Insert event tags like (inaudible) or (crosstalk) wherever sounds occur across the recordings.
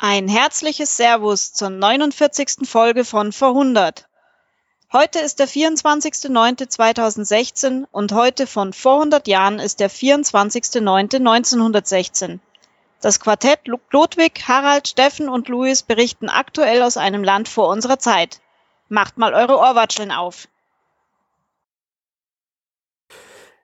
Ein herzliches Servus zur 49. Folge von Vorhundert. Heute ist der 24.09.2016 und heute von vor 100 Jahren ist der 24.09.1916. Das Quartett Ludwig, Harald, Steffen und Louis berichten aktuell aus einem Land vor unserer Zeit. Macht mal eure Ohrwatscheln auf.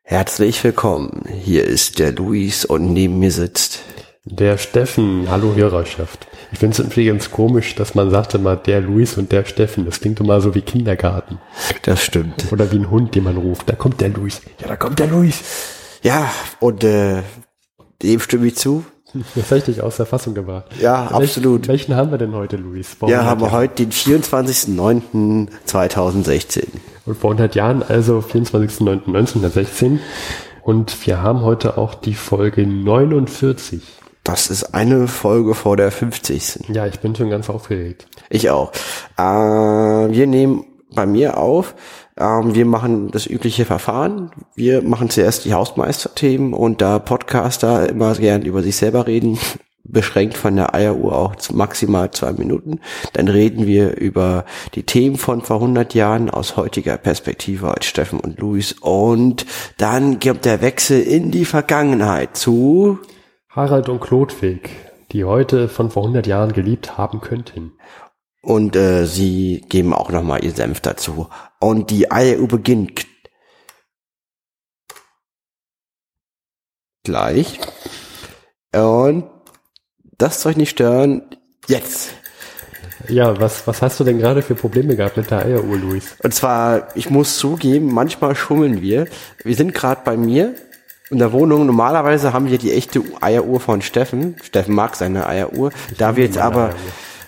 Herzlich willkommen. Hier ist der Luis und neben mir sitzt der Steffen, hallo Hörerschaft. Ich finde es übrigens komisch, dass man sagte mal der Luis und der Steffen. Das klingt immer so wie Kindergarten. Das stimmt. Oder wie ein Hund, den man ruft. Da kommt der Luis. Ja, da kommt der Luis. Ja, und äh, dem stimme ich zu. Das habe ich dich aus der Fassung gebracht. Ja, welchen, absolut. Welchen haben wir denn heute, Luis? Vor ja, haben wir heute den 24.09.2016. Und vor 100 Jahren, also 24.09.1916. Und wir haben heute auch die Folge 49. Das ist eine Folge vor der 50. Ja, ich bin schon ganz aufgeregt. Ich auch. Äh, wir nehmen bei mir auf. Ähm, wir machen das übliche Verfahren. Wir machen zuerst die Hausmeisterthemen und da Podcaster immer gern über sich selber reden, (laughs) beschränkt von der Eieruhr auch maximal zwei Minuten. Dann reden wir über die Themen von vor 100 Jahren aus heutiger Perspektive als Steffen und Luis. Und dann gibt der Wechsel in die Vergangenheit zu Harald und Klodwig, die heute von vor 100 Jahren geliebt haben könnten. Und äh, sie geben auch nochmal ihr Senf dazu. Und die IAU beginnt gleich. Und das soll ich nicht stören. Jetzt. Ja, was, was hast du denn gerade für Probleme gehabt mit der Eieruhr, Luis? Und zwar, ich muss zugeben, manchmal schummeln wir. Wir sind gerade bei mir in der Wohnung, normalerweise haben wir die echte Eieruhr von Steffen. Steffen mag seine Eieruhr. Ich da wir jetzt aber, Eieruhr.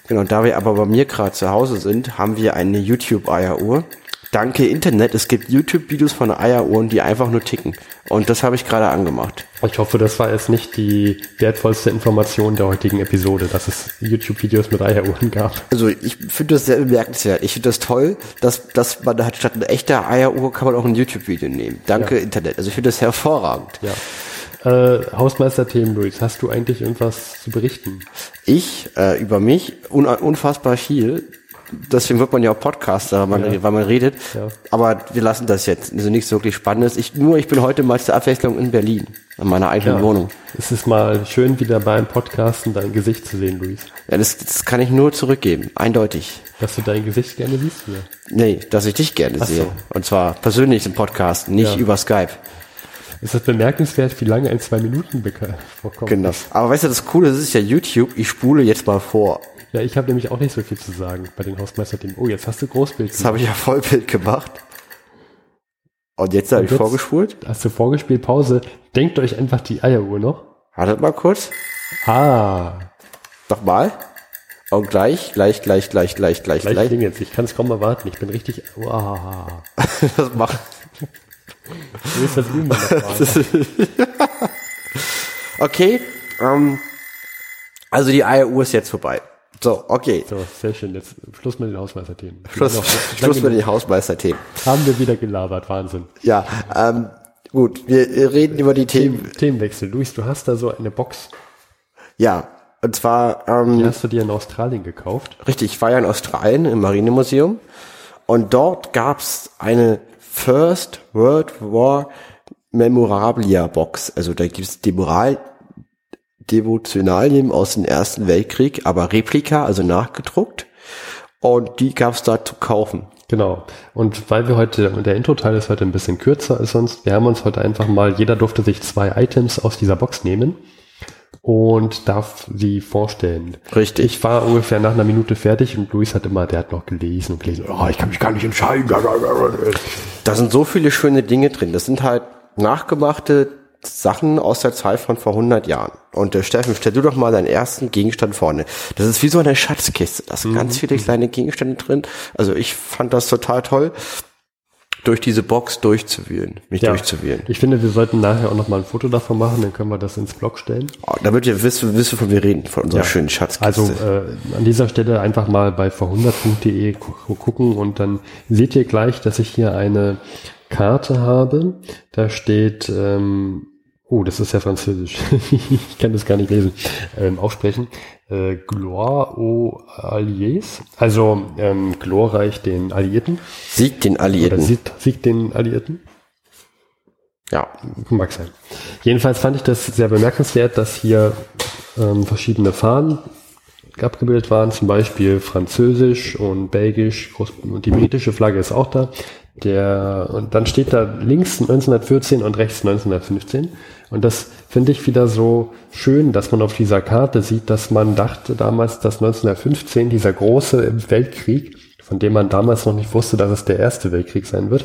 genau, da wir aber bei mir gerade zu Hause sind, haben wir eine YouTube-Eieruhr. Danke Internet, es gibt YouTube-Videos von Eieruhren, die einfach nur ticken. Und das habe ich gerade angemacht. Ich hoffe, das war jetzt nicht die wertvollste Information der heutigen Episode, dass es YouTube-Videos mit Eieruhren gab. Also ich finde das sehr bemerkenswert. Ich finde das toll, dass, dass man hat statt einer echten Eieruhr kann man auch ein YouTube-Video nehmen. Danke ja. Internet. Also ich finde das hervorragend. Ja. Äh, Hausmeister-Themen, Luis, hast du eigentlich irgendwas zu berichten? Ich, äh, über mich, un unfassbar viel deswegen wird man ja auch Podcaster, weil man, ja. weil man redet. Ja. Aber wir lassen das jetzt. Also nichts wirklich Spannendes. Ich, nur, ich bin heute mal zur Abwechslung in Berlin, in meiner eigenen ja. Wohnung. Es ist mal schön, wieder beim Podcasten dein Gesicht zu sehen, Luis. Ja, das, das kann ich nur zurückgeben. Eindeutig. Dass du dein Gesicht gerne siehst, oder? Nee, dass ich dich gerne Ach sehe. So. Und zwar persönlich im Podcast, nicht über Skype. Ist das bemerkenswert, wie lange ein zwei Minuten vorkommt? Genau. Aber weißt du, das Coole, ist ja YouTube. Ich spule jetzt mal vor. Ja, ich habe nämlich auch nicht so viel zu sagen bei den Hausmeisterthemen. Oh, jetzt hast du Großbild. Das habe ich ja Vollbild gemacht. Und jetzt habe ich jetzt vorgespult. Hast du vorgespielt, Pause. Denkt euch einfach die Eieruhr noch. Wartet mal kurz. Ah. Nochmal. Und gleich, gleich, gleich, gleich, gleich, gleich, gleich. gleich. Jetzt. Ich kann es kaum erwarten. Ich bin richtig. Wow. (laughs) das macht. Wie ist das üben (laughs) (laughs) Okay. Ähm, also die Eieruhr ist jetzt vorbei. So, okay. So, sehr schön. Jetzt Schluss mit den Hausmeisterthemen. Schluss, Schluss mit den Hausmeisterthemen. Haben wir wieder gelabert, Wahnsinn. Ja, ähm, gut, wir reden über die Themen. Themenwechsel. Luis, du hast da so eine Box. Ja, und zwar... Ähm, die hast du dir in Australien gekauft? Richtig, ich war ja in Australien im Marinemuseum und dort gab's eine First World War Memorabilia Box. Also da gibt's die Moral Devotionalien aus dem Ersten Weltkrieg, aber Replika, also nachgedruckt. Und die gab es da zu kaufen. Genau. Und weil wir heute, der Intro-Teil ist heute ein bisschen kürzer als sonst, wir haben uns heute einfach mal, jeder durfte sich zwei Items aus dieser Box nehmen und darf sie vorstellen. Richtig. Ich war ungefähr nach einer Minute fertig und Luis hat immer, der hat noch gelesen und gelesen, oh, ich kann mich gar nicht entscheiden. Da sind so viele schöne Dinge drin. Das sind halt nachgemachte Sachen aus der Zeit von vor 100 Jahren. Und äh, Steffen, stell du doch mal deinen ersten Gegenstand vorne. Das ist wie so eine Schatzkiste. Da sind mhm. ganz viele kleine Gegenstände drin. Also ich fand das total toll, durch diese Box durchzuwählen, mich ja. durchzuwählen. Ich finde, wir sollten nachher auch noch mal ein Foto davon machen, dann können wir das ins Blog stellen. Oh, damit ihr wisst, wisst von mir reden, von unserer ja. schönen Schatzkiste. Also äh, an dieser Stelle einfach mal bei vor100.de gucken und dann seht ihr gleich, dass ich hier eine Karte habe. Da steht ähm, Oh, das ist ja französisch. (laughs) ich kann das gar nicht lesen, ähm, aussprechen. Äh, Gloire aux Alliés, also ähm, glorreich den Alliierten. Sieg den Alliierten. Oder Sieg, Sieg den Alliierten. Ja. Mag sein. Jedenfalls fand ich das sehr bemerkenswert, dass hier ähm, verschiedene Fahnen abgebildet waren, zum Beispiel Französisch und Belgisch, Groß und die britische Flagge ist auch da. Der, und dann steht da links 1914 und rechts 1915. Und das finde ich wieder so schön, dass man auf dieser Karte sieht, dass man dachte damals, dass 1915 dieser große Weltkrieg, von dem man damals noch nicht wusste, dass es der erste Weltkrieg sein wird,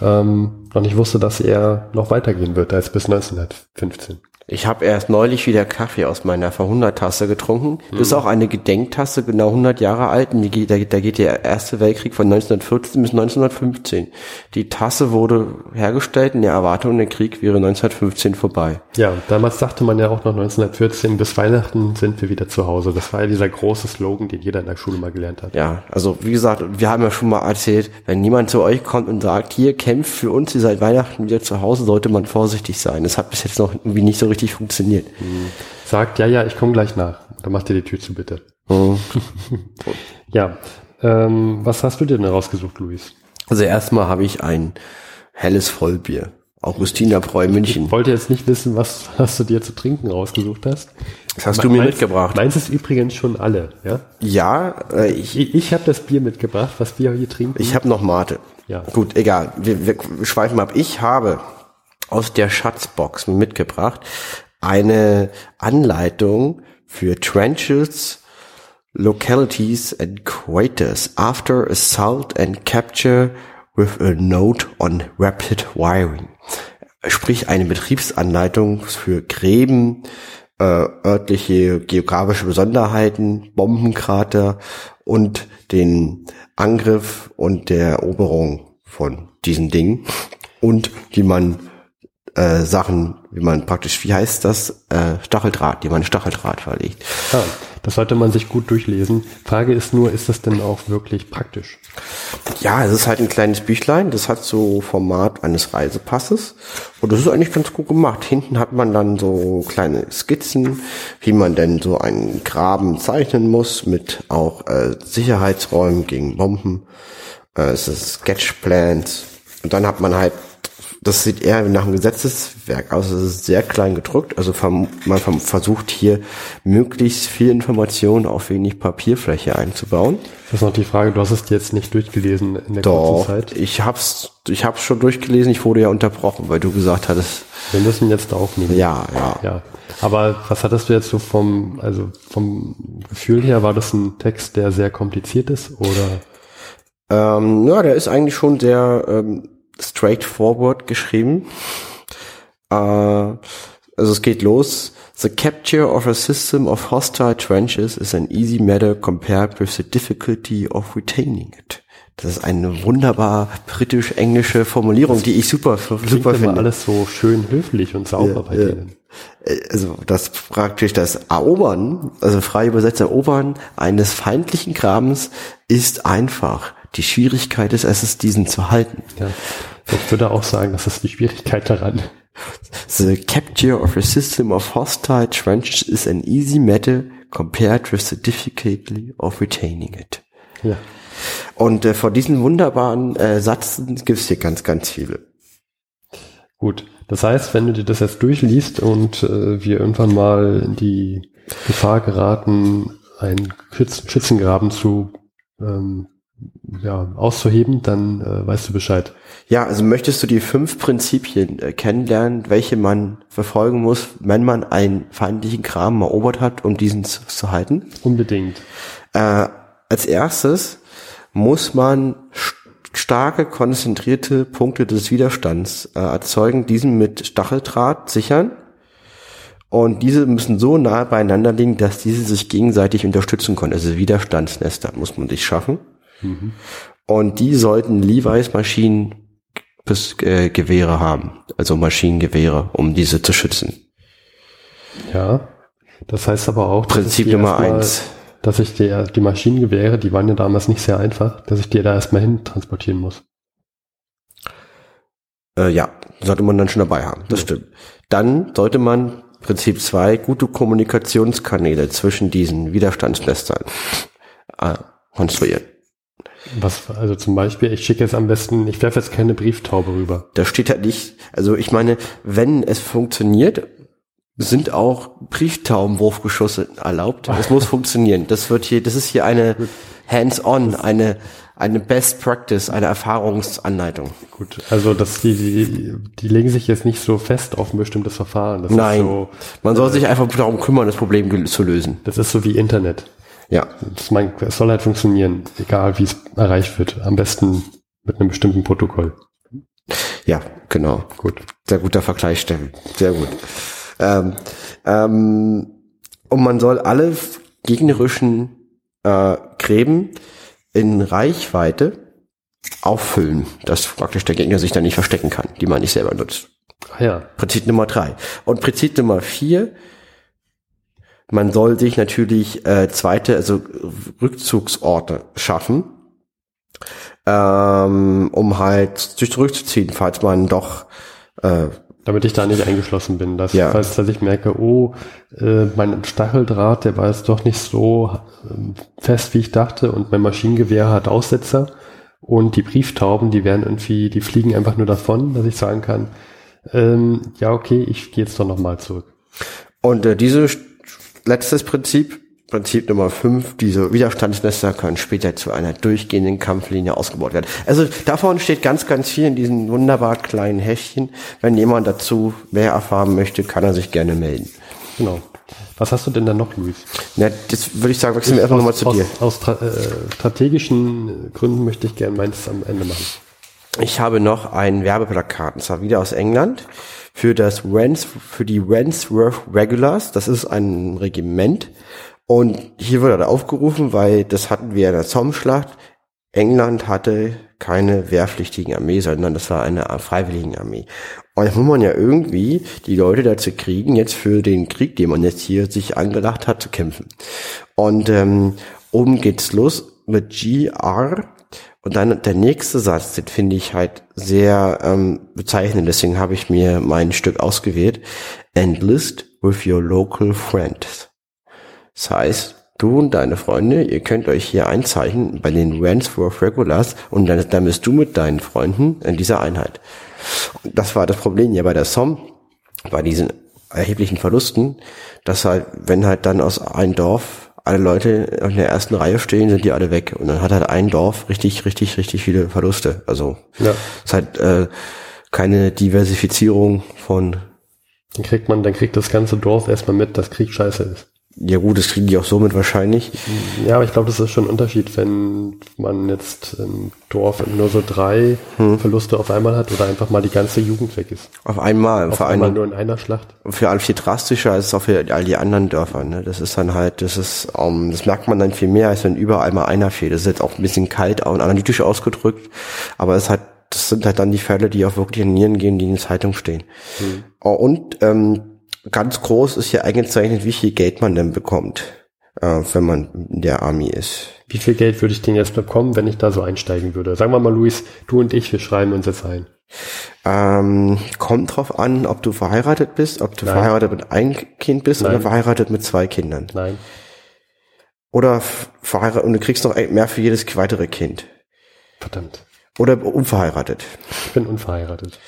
ähm, noch nicht wusste, dass er noch weitergehen wird als bis 1915. Ich habe erst neulich wieder Kaffee aus meiner Verhundertasse getrunken. Das ist auch eine Gedenktasse, genau 100 Jahre alt. Und geht, da, da geht der Erste Weltkrieg von 1914 bis 1915. Die Tasse wurde hergestellt in der Erwartung, der Krieg wäre 1915 vorbei. Ja, damals sagte man ja auch noch 1914, bis Weihnachten sind wir wieder zu Hause. Das war ja dieser große Slogan, den jeder in der Schule mal gelernt hat. Ja, also wie gesagt, wir haben ja schon mal erzählt, wenn jemand zu euch kommt und sagt, hier kämpft für uns, ihr seid Weihnachten wieder zu Hause, sollte man vorsichtig sein. Das hat bis jetzt noch irgendwie nicht so richtig funktioniert. Sagt, ja, ja, ich komme gleich nach. Dann macht ihr die Tür zu, bitte. Mhm. (laughs) Ja, ähm, was hast du denn rausgesucht, Luis? Also erstmal habe ich ein helles Vollbier. Augustiner München. Ich wollte jetzt nicht wissen, was, was du dir zu trinken rausgesucht hast. Das hast du mir Meins- mitgebracht. Meins ist übrigens schon alle, ja? Ja, äh, ich, Ich, ich habe das Bier mitgebracht, was wir hier trinken. ich habe noch Mate. Ja. Gut, egal. Wir, wir schweifen ab. Ich habe aus der Schatzbox mitgebracht eine Anleitung für Trenches, Localities and Craters after assault and capture with a note on rapid wiring. Sprich eine Betriebsanleitung für Gräben, äh, örtliche geografische Besonderheiten, Bombenkrater und den Angriff und der Eroberung von diesen Dingen und wie man äh, Sachen, wie man praktisch, wie heißt das, äh, Stacheldraht, wie man Stacheldraht verlegt. Ah, das sollte man sich gut durchlesen. Frage ist nur, ist das denn auch wirklich praktisch? Ja, es ist halt ein kleines Büchlein, das hat so Format eines Reisepasses und das ist eigentlich ganz gut gemacht. Hinten hat man dann so kleine Skizzen, wie man denn so einen Graben zeichnen muss mit auch äh, Sicherheitsräumen gegen Bomben. Äh, es ist Sketchplans und dann hat man halt das sieht eher nach einem Gesetzeswerk aus. Es ist sehr klein gedruckt. Also man versucht hier möglichst viel Information auf wenig Papierfläche einzubauen. Das ist noch die Frage, du hast es jetzt nicht durchgelesen in der Doch, kurzen Zeit. ich hab's, ich hab's schon durchgelesen, ich wurde ja unterbrochen, weil du gesagt hattest, Wir müssen jetzt aufnehmen. ja, ja. Ja, aber was hattest du jetzt so vom, also vom Gefühl her, war das ein Text, der sehr kompliziert ist oder? Ähm, ja, der ist eigentlich schon sehr ähm, straightforward geschrieben. Äh, also es geht los. The capture of a system of hostile trenches is an easy matter compared with the difficulty of retaining it. Das ist eine wunderbar britisch-englische Formulierung, die ich super, super finde. alles so schön höflich und sauber Ja, bei ja. denen. also das praktisch das Erobern, also frei übersetzt Erobern eines feindlichen Grabens ist einfach. Die Schwierigkeit ist es, diesen zu halten. Ja. Ich würde auch sagen, das ist die Schwierigkeit daran. The capture of a system of hostile trenches is an easy matter compared with the difficulty of retaining it. Ja. Und äh, vor diesen wunderbaren äh, Sätzen gibt es hier ganz, ganz viele. Gut. Das heißt, wenn du dir das jetzt durchliest und äh, wir irgendwann mal in die Gefahr geraten, einen Schütz Schützengraben zu ähm, ja, auszuheben, dann äh, weißt du Bescheid. Ja, also möchtest du die fünf Prinzipien äh, kennenlernen, welche man verfolgen muss, wenn man einen feindlichen Graben erobert hat, um diesen zu, zu halten? Unbedingt. Äh, als erstes muss man st- starke, konzentrierte Punkte des Widerstands äh, erzeugen, diesen mit Stacheldraht sichern. Und diese müssen so nahe beieinander liegen, dass diese sich gegenseitig unterstützen können. Also Widerstandsnester muss man sich schaffen. Und die sollten Levi's Maschinen bis äh, Gewehre haben, also Maschinengewehre, um diese zu schützen. Ja. Das heißt aber auch, dass Prinzip Nummer erstmal- eins. dass ich dir die Maschinengewehre, die waren ja damals nicht sehr einfach, dass ich dir da erstmal hin transportieren muss. Äh, ja, sollte man dann schon dabei haben. Das stimmt. dann sollte man Prinzip 2 gute Kommunikationskanäle zwischen diesen Widerstandsmessern äh, konstruieren. Was, also zum Beispiel, ich schicke jetzt am besten, ich werfe jetzt keine Brieftaube rüber. Da steht halt nicht, also ich meine, wenn es funktioniert, sind auch Brieftaubenwurfgeschosse erlaubt. Es muss funktionieren. Das wird hier, das ist hier eine Hands-on, eine eine Best Practice, eine Erfahrungsanleitung. Gut, also das, die, die, die legen sich jetzt nicht so fest auf ein bestimmtes Verfahren. Das Nein, so, man soll sich einfach darum kümmern, das Problem zu lösen. Das ist so wie Internet. Ja. Das mein, es soll halt funktionieren, egal wie es erreicht wird. Am besten mit einem bestimmten Protokoll. Ja, genau. Gut. Sehr guter Vergleich, Steffen. Sehr gut. Ähm, ähm, und man soll alle gegnerischen äh, Gräben in Reichweite auffüllen, dass praktisch der Gegner sich da nicht verstecken kann, die man nicht selber nutzt. Ah ja. Prinzip Nummer drei. Und Prinzip Nummer vier, man soll sich natürlich äh, zweite, also Rückzugsorte schaffen, ähm, um halt sich zurückzuziehen, falls man doch äh, damit ich da nicht eingeschlossen bin. Dass, ja. falls dass ich merke, oh, äh, mein Stacheldraht, der war jetzt doch nicht so äh, fest, wie ich dachte, und mein Maschinengewehr hat Aussetzer und die Brieftauben, die werden irgendwie, die fliegen einfach nur davon, dass ich sagen kann, ähm, ja, okay, ich gehe jetzt doch nochmal zurück. Und äh, dieses letztes Prinzip Prinzip Nummer 5, diese Widerstandsnester können später zu einer durchgehenden Kampflinie ausgebaut werden. Also davon steht ganz, ganz viel in diesen wunderbar kleinen Heftchen. Wenn jemand dazu mehr erfahren möchte, kann er sich gerne melden. Genau. Was hast du denn da noch, Luis? Na, das würde ich sagen, wechseln wir erstmal nochmal zu aus, dir. Aus äh, strategischen Gründen möchte ich gerne meins am Ende machen. Ich habe noch ein Werbeplakat, und zwar wieder aus England, für das Rens, für die Rensworth Regulars. Das ist ein Regiment, und hier wurde er aufgerufen, weil das hatten wir in der Somme-Schlacht. England hatte keine wehrpflichtigen Armee, sondern das war eine freiwilligen Armee. Und jetzt muss man ja irgendwie die Leute dazu kriegen, jetzt für den Krieg, den man jetzt hier sich angelacht hat, zu kämpfen. Und ähm, oben geht's los mit GR. Und dann der nächste Satz, den finde ich halt sehr ähm, bezeichnend, deswegen habe ich mir mein Stück ausgewählt. Enlist with your local friends. Das heißt, du und deine Freunde, ihr könnt euch hier einzeichnen bei den Ransworth Regulars und dann, dann bist du mit deinen Freunden in dieser Einheit. Und das war das Problem ja bei der SOM, bei diesen erheblichen Verlusten, dass halt, wenn halt dann aus einem Dorf alle Leute in der ersten Reihe stehen, sind die alle weg. Und dann hat halt ein Dorf richtig, richtig, richtig viele Verluste. Also ja. ist halt äh, keine Diversifizierung von. Dann kriegt man, dann kriegt das ganze Dorf erstmal mit, dass Krieg scheiße ist. Ja gut, das kriegen die auch somit wahrscheinlich. Ja, aber ich glaube, das ist schon ein Unterschied, wenn man jetzt im Dorf nur so drei hm. Verluste auf einmal hat oder einfach mal die ganze Jugend weg ist. Auf einmal. Auf einmal nur in einer Schlacht. Für all viel drastischer als auch für all die anderen Dörfer. Ne? Das ist dann halt, das ist, um, das merkt man dann viel mehr, als wenn überall mal einer fehlt. Das ist jetzt auch ein bisschen kalt und analytisch ausgedrückt, aber es hat das sind halt dann die Fälle, die auch wirklich in Nieren gehen, die in der Zeitung stehen. Hm. Und ähm, ganz groß ist hier eingezeichnet, wie viel Geld man denn bekommt, äh, wenn man in der Army ist. Wie viel Geld würde ich denn jetzt bekommen, wenn ich da so einsteigen würde? Sagen wir mal, Luis, du und ich, wir schreiben uns jetzt ein. Ähm, kommt drauf an, ob du verheiratet bist, ob du Nein. verheiratet mit einem Kind bist Nein. oder verheiratet mit zwei Kindern. Nein. Oder verheiratet und du kriegst noch mehr für jedes weitere Kind. Verdammt. Oder unverheiratet. Ich bin unverheiratet.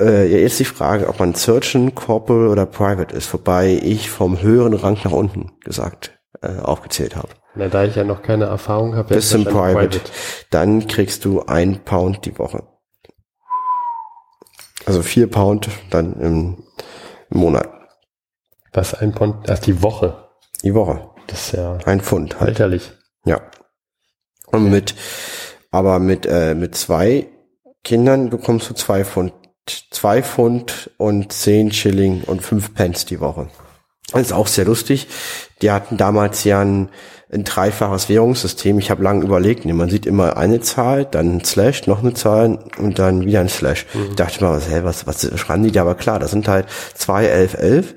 Äh, jetzt die Frage, ob man Surgeon, Corporal oder Private ist, wobei ich vom höheren Rang nach unten gesagt, äh, aufgezählt habe. Na, da ich ja noch keine Erfahrung habe, bist im Private, Private, dann kriegst du ein Pound die Woche. Also vier Pound dann im, im Monat. Was ein Pound? Ach, die Woche. Die Woche. Das ist ja ein Pfund halt. Lächerlich. Ja. Und mit, aber mit äh, mit zwei Kindern bekommst du zwei Pfund zwei Pfund und zehn Schilling und fünf Pence die Woche. Das ist auch sehr lustig. Die hatten damals ja ein, ein dreifaches Währungssystem. Ich habe lange überlegt. Man sieht immer eine Zahl, dann ein Slash, noch eine Zahl und dann wieder ein Slash. Mhm. Ich dachte mal, was, hey, was, was schreiben die da? Aber klar, das sind halt zwei, elf, elf,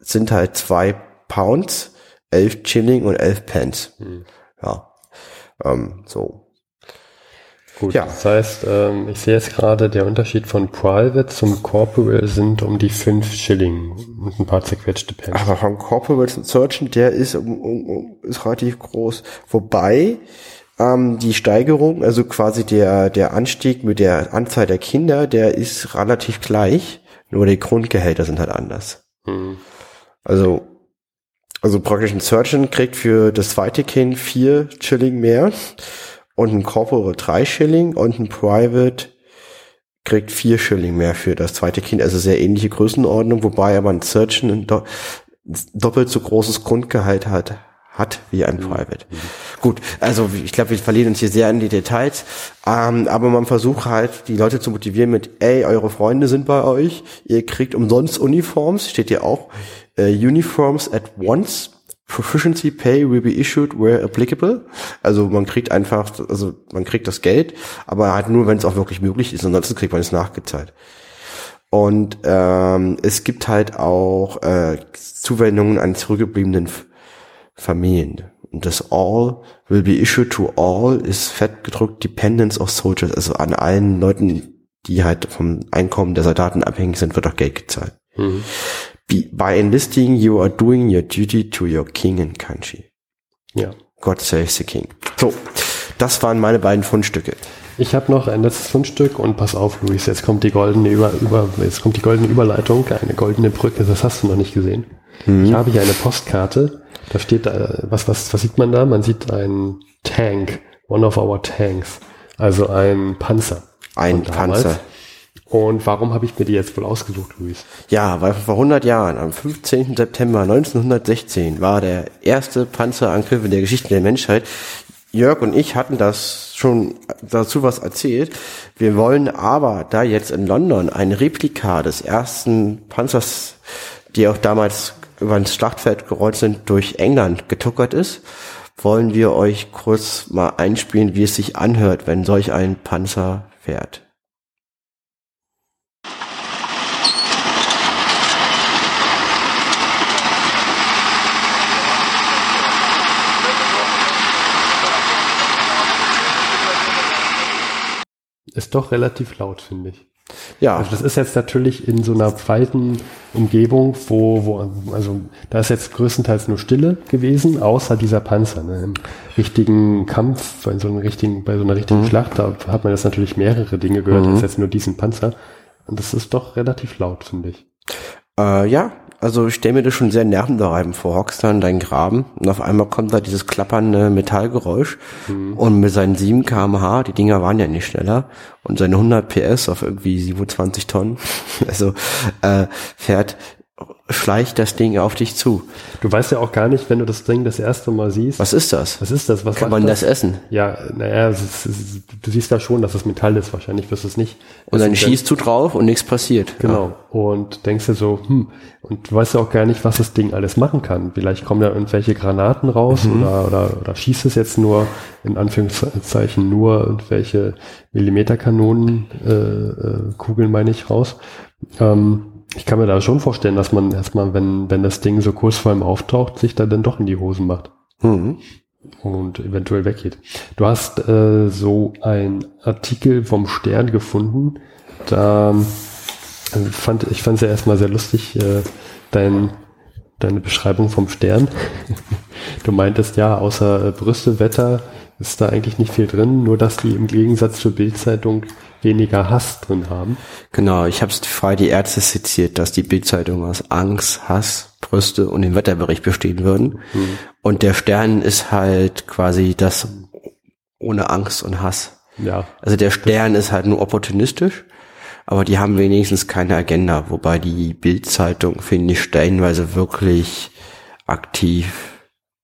sind halt zwei Pounds, elf Schilling und elf Pence. Mhm. Ja, ähm, so. Gut, Ja. das heißt, ähm, ich sehe jetzt gerade, der Unterschied von Private zum Corporal sind um die 5 Schilling und ein paar zerquetschte Pence. Aber vom Corporate zum Surgeon, der ist, um, um, ist relativ groß. Wobei ähm, die Steigerung, also quasi der, der Anstieg mit der Anzahl der Kinder, der ist relativ gleich. Nur die Grundgehälter sind halt anders. Hm. Also, also praktisch ein Surgeon kriegt für das zweite Kind vier Schilling mehr und ein Corporal drei Schilling und ein Private kriegt vier Schilling mehr für das zweite Kind. Also sehr ähnliche Größenordnung, wobei aber ein Surgeon ein do doppelt so großes Grundgehalt hat, hat wie ein Private. Gut, also ich glaube, wir verlieren uns hier sehr in die Details, ähm, aber man versucht halt, die Leute zu motivieren mit, ey, eure Freunde sind bei euch, ihr kriegt umsonst Uniforms, steht hier auch, äh, Uniforms at once, Proficiency Pay will be issued where applicable. Also man kriegt einfach, also man kriegt das Geld, aber halt nur, wenn es auch wirklich möglich ist, ansonsten kriegt man es nachgezahlt. Und ähm, es gibt halt auch äh, Zuwendungen an zurückgebliebenen F Familien. Und das All will be issued to all ist fett gedrückt Dependents of Soldiers, also an allen Leuten, die halt vom Einkommen der Soldaten abhängig sind, wird auch Geld gezahlt. Mhm. By enlisting, you are doing your duty to your king and country. Ja. God save the king. So, das waren meine beiden Fundstücke. Ich habe noch ein letztes Fundstück und pass auf, Luis, jetzt kommt die goldene über, über jetzt kommt die goldene Überleitung, eine goldene Brücke, das hast du noch nicht gesehen. Ich habe hier eine Postkarte, da steht äh, was was was sieht man da? Man sieht einen Tank, one of our tanks, also ein Panzer. Ein. Panzer. Und warum habe ich mir die jetzt wohl ausgesucht, Luis? Ja, weil vor 100 Jahren, am 15. September 1916, war der erste Panzerangriff in der Geschichte der Menschheit. Jörg und ich hatten das schon dazu was erzählt. Wir wollen aber, da jetzt in London ein Replika des ersten Panzers, die auch damals über ins Schlachtfeld gerollt sind, durch England getuckert ist, wollen wir euch kurz mal einspielen, wie es sich anhört, wenn solch ein Panzer fährt. Ist doch relativ laut, finde ich. Ja, Also das ist jetzt natürlich in so einer weiten Umgebung, wo, wo, also da ist jetzt größtenteils nur Stille gewesen, außer dieser Panzer. Ne? Im richtigen Kampf, bei so, einem richtigen, bei so einer richtigen Schlacht, da hat man jetzt natürlich mehrere Dinge gehört, als jetzt nur diesen Panzer. Und das ist doch relativ laut, finde ich. Äh, ja, also ich stelle mir das schon sehr nervenbereibend vor. Hockst da in deinen Graben und auf einmal kommt da dieses klappernde Metallgeräusch und mit seinen 7 kmh, die Dinger waren ja nicht schneller, und seine 100 PS auf irgendwie 27 Tonnen, (laughs) also äh, fährt, schleicht das Ding auf dich zu. Du weißt ja auch gar nicht, wenn du das Ding das erste Mal siehst. Was ist das? Was ist das? Was Kann man das essen? Ja, naja, du siehst da schon, dass es Metall ist. Wahrscheinlich wirst du es nicht. Und dann Das schießt du drauf und nichts passiert. Genau. Und denkst dir so, hm, und du weißt ja auch gar nicht, was das Ding alles machen kann. Vielleicht kommen da irgendwelche Granaten raus oder, oder, oder schießt es jetzt nur, in Anführungszeichen, nur irgendwelche Millimeterkanonen, äh, äh, Kugeln meine ich, raus. Ähm, ich kann mir da schon vorstellen, dass man erstmal, wenn, wenn das Ding so kurz vor ihm auftaucht, sich da dann doch in die Hosen macht Mhm. und eventuell weggeht. Du hast äh, so ein Artikel vom Stern gefunden. Da ich fand ich fand es ja erstmal sehr lustig, äh, dein, deine Beschreibung vom Stern. (laughs) Du meintest ja, außer äh, Brüste, Wetter ist da eigentlich nicht viel drin, nur dass die im Gegensatz zur Bildzeitung weniger Hass drin haben. Genau, ich habe es frei die Ärzte zitiert, dass die Bildzeitung aus Angst, Hass, Brüste und dem Wetterbericht bestehen würden. Und der Stern ist halt quasi das ohne Angst und Hass. Ja, Also der Stern ist halt nur opportunistisch, aber die haben wenigstens keine Agenda, wobei die Bildzeitung, finde ich, stellenweise wirklich aktiv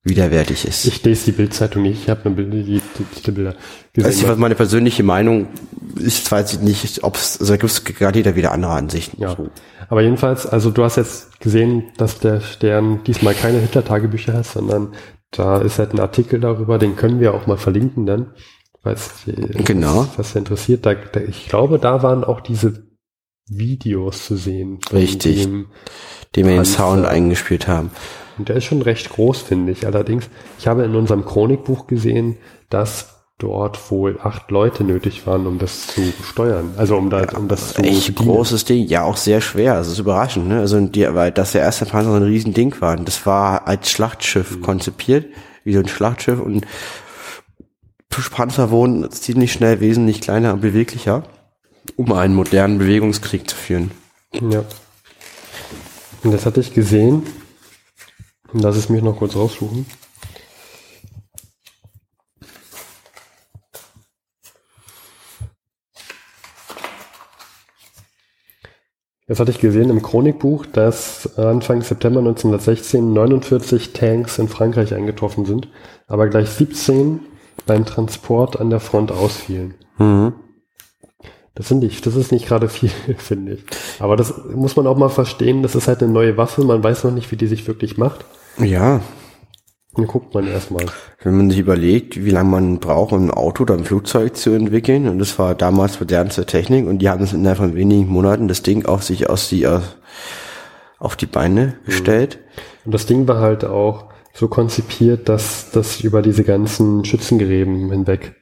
widerwärtig ist. ich lese die Bildzeitung nicht, ich habe nur Bilder, die, die Titelbilder gesehen. Also was meine persönliche Meinung ist, weiß ich nicht, ob es, also da gibt es gerade jeder wieder andere Ansichten. Ja, So. aber jedenfalls, also du hast jetzt gesehen, dass der Stern diesmal keine Hitler-Tagebücher hat, sondern da ist halt ein Artikel darüber, den können wir auch mal verlinken dann, falls Genau. was, interessiert. Da, da, ich glaube, da waren auch diese Videos zu sehen. Richtig. Dem, den wir den. Sound eingespielt haben. Und der ist schon recht groß, finde ich. Allerdings, ich habe in unserem Chronikbuch gesehen, dass dort wohl acht Leute nötig waren, um das zu steuern. Also um, da, um das zu Echt bedienen. großes Ding, ja auch sehr schwer. Das ist überraschend, ne? Also die, weil das der erste Panzer so ein riesen Ding war. Das war als Schlachtschiff konzipiert, wie so ein Schlachtschiff und Panzer wurden ziemlich schnell wesentlich kleiner und beweglicher, um einen modernen Bewegungskrieg zu führen. Ja. Und das hatte ich gesehen. Lass es mich noch kurz raussuchen. Das hatte ich gesehen im Chronikbuch, dass Anfang September 1916 49 Tanks in Frankreich eingetroffen sind, aber gleich 17 beim Transport an der Front ausfielen. Mhm. Das, sind nicht, das ist nicht gerade viel, (laughs) finde ich. Aber das muss man auch mal verstehen. Das ist halt eine neue Waffe. Man weiß noch nicht, wie die sich wirklich macht. Ja, Dann guckt man erstmal. wenn man sich überlegt, wie lange man braucht, um ein Auto oder ein Flugzeug zu entwickeln, und das war damals modernste Technik, und die haben es innerhalb von wenigen Monaten das Ding auf sich aus die, auf die Beine gestellt. Und das Ding war halt auch so konzipiert, dass das über diese ganzen Schützengräben hinweg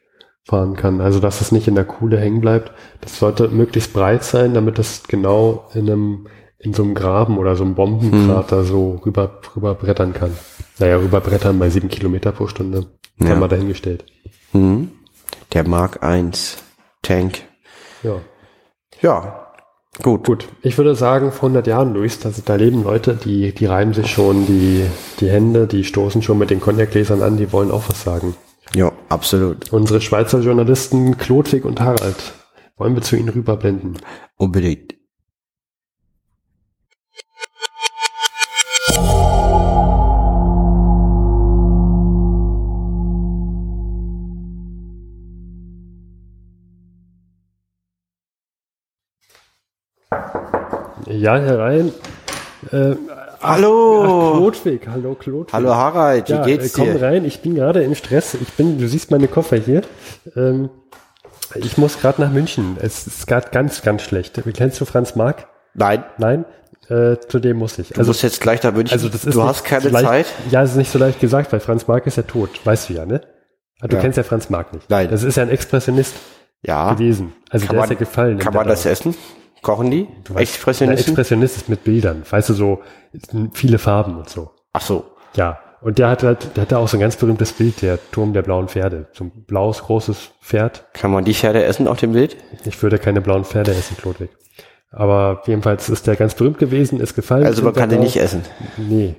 fahren kann. Also dass es nicht in der Kuhle hängen bleibt. Das sollte möglichst breit sein, damit es genau in einem in so einem Graben oder so einem Bombenkrater so rüber rüber brettern kann. Naja, rüberbrettern bei sieben Kilometer pro Stunde. Ja. Haben wir dahingestellt. Mhm. Der Mark I Tank. Ja. Ja, gut. Gut, ich würde sagen, vor 100 Jahren, Luis, da, da leben Leute, die, die reiben sich schon die, die Hände, die stoßen schon mit den Cognacgläsern an, die wollen auch was sagen. Ja, absolut. Unsere Schweizer Journalisten Klodwig und Harald, wollen wir zu ihnen rüberblenden? Unbedingt. Ja, herein. Äh, Hallo! ach, Klodwig, hallo Klodwig. Hallo Harald, wie ja, geht's äh, komm dir? rein, ich bin gerade im Stress. Ich bin, du siehst meine Koffer hier. Ähm, ich muss gerade nach München. Es ist gerade ganz, ganz schlecht. Kennst du Franz Marc? Nein, Nein? Äh, zu dem muss ich. du musst jetzt gleich da München. Also das ist du hast keine so leicht, Zeit. Ja, es ist nicht so leicht gesagt, weil Franz Marc ist ja tot. Weißt du ja, ne? Ah, Du Ja. kennst ja Franz Marc nicht. Nein. Das ist ja ein Expressionist Ja. gewesen. Also Kann der man, ist ja gefallen. kann man das essen? Kochen die? Du weißt, Der Expressionisten? Expressionist ist mit Bildern. Weißt du, so viele Farben und so. Ach so. Ja. Und der hat halt, der hatte auch so ein ganz berühmtes Bild, der Turm der blauen Pferde. So ein blaues, großes Pferd. Kann man die Pferde essen auf dem Bild? Ich würde keine blauen Pferde essen, Klodwig. Aber jedenfalls ist der ganz berühmt gewesen, ist gefallen. Also man kann die nicht essen. Nee.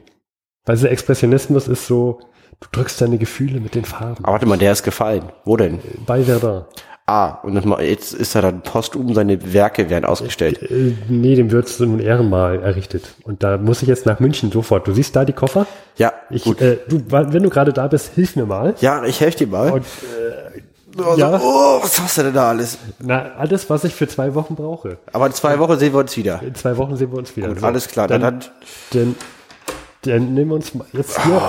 Weil dieser Expressionismus ist so, du drückst deine Gefühle mit den Farben. Aber warte mal, der ist gefallen. Wo denn? Bei Verdun. Ah, und jetzt ist er dann postum, seine Werke werden ausgestellt. Äh, nee, dem wird so ein Ehrenmal errichtet. Und da muss ich jetzt nach München sofort. Du siehst da die Koffer? Ja, Ich, gut. äh, du, wenn du gerade da bist, hilf mir mal. ja, ich helfe dir mal. Und, Also, ja. Oh, was hast du denn da alles? na, alles, was ich für zwei Wochen brauche. Aber in zwei Wochen sehen wir uns wieder. In zwei Wochen sehen wir uns wieder. Gut, alles klar, dann Dann, hat- dann, dann nehmen wir uns mal jetzt hier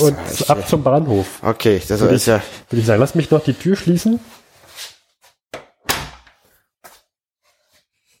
Oh, und ab zum Bahnhof. Okay, das Würde ist ich, ja. würde ich sagen, lass mich noch die Tür schließen.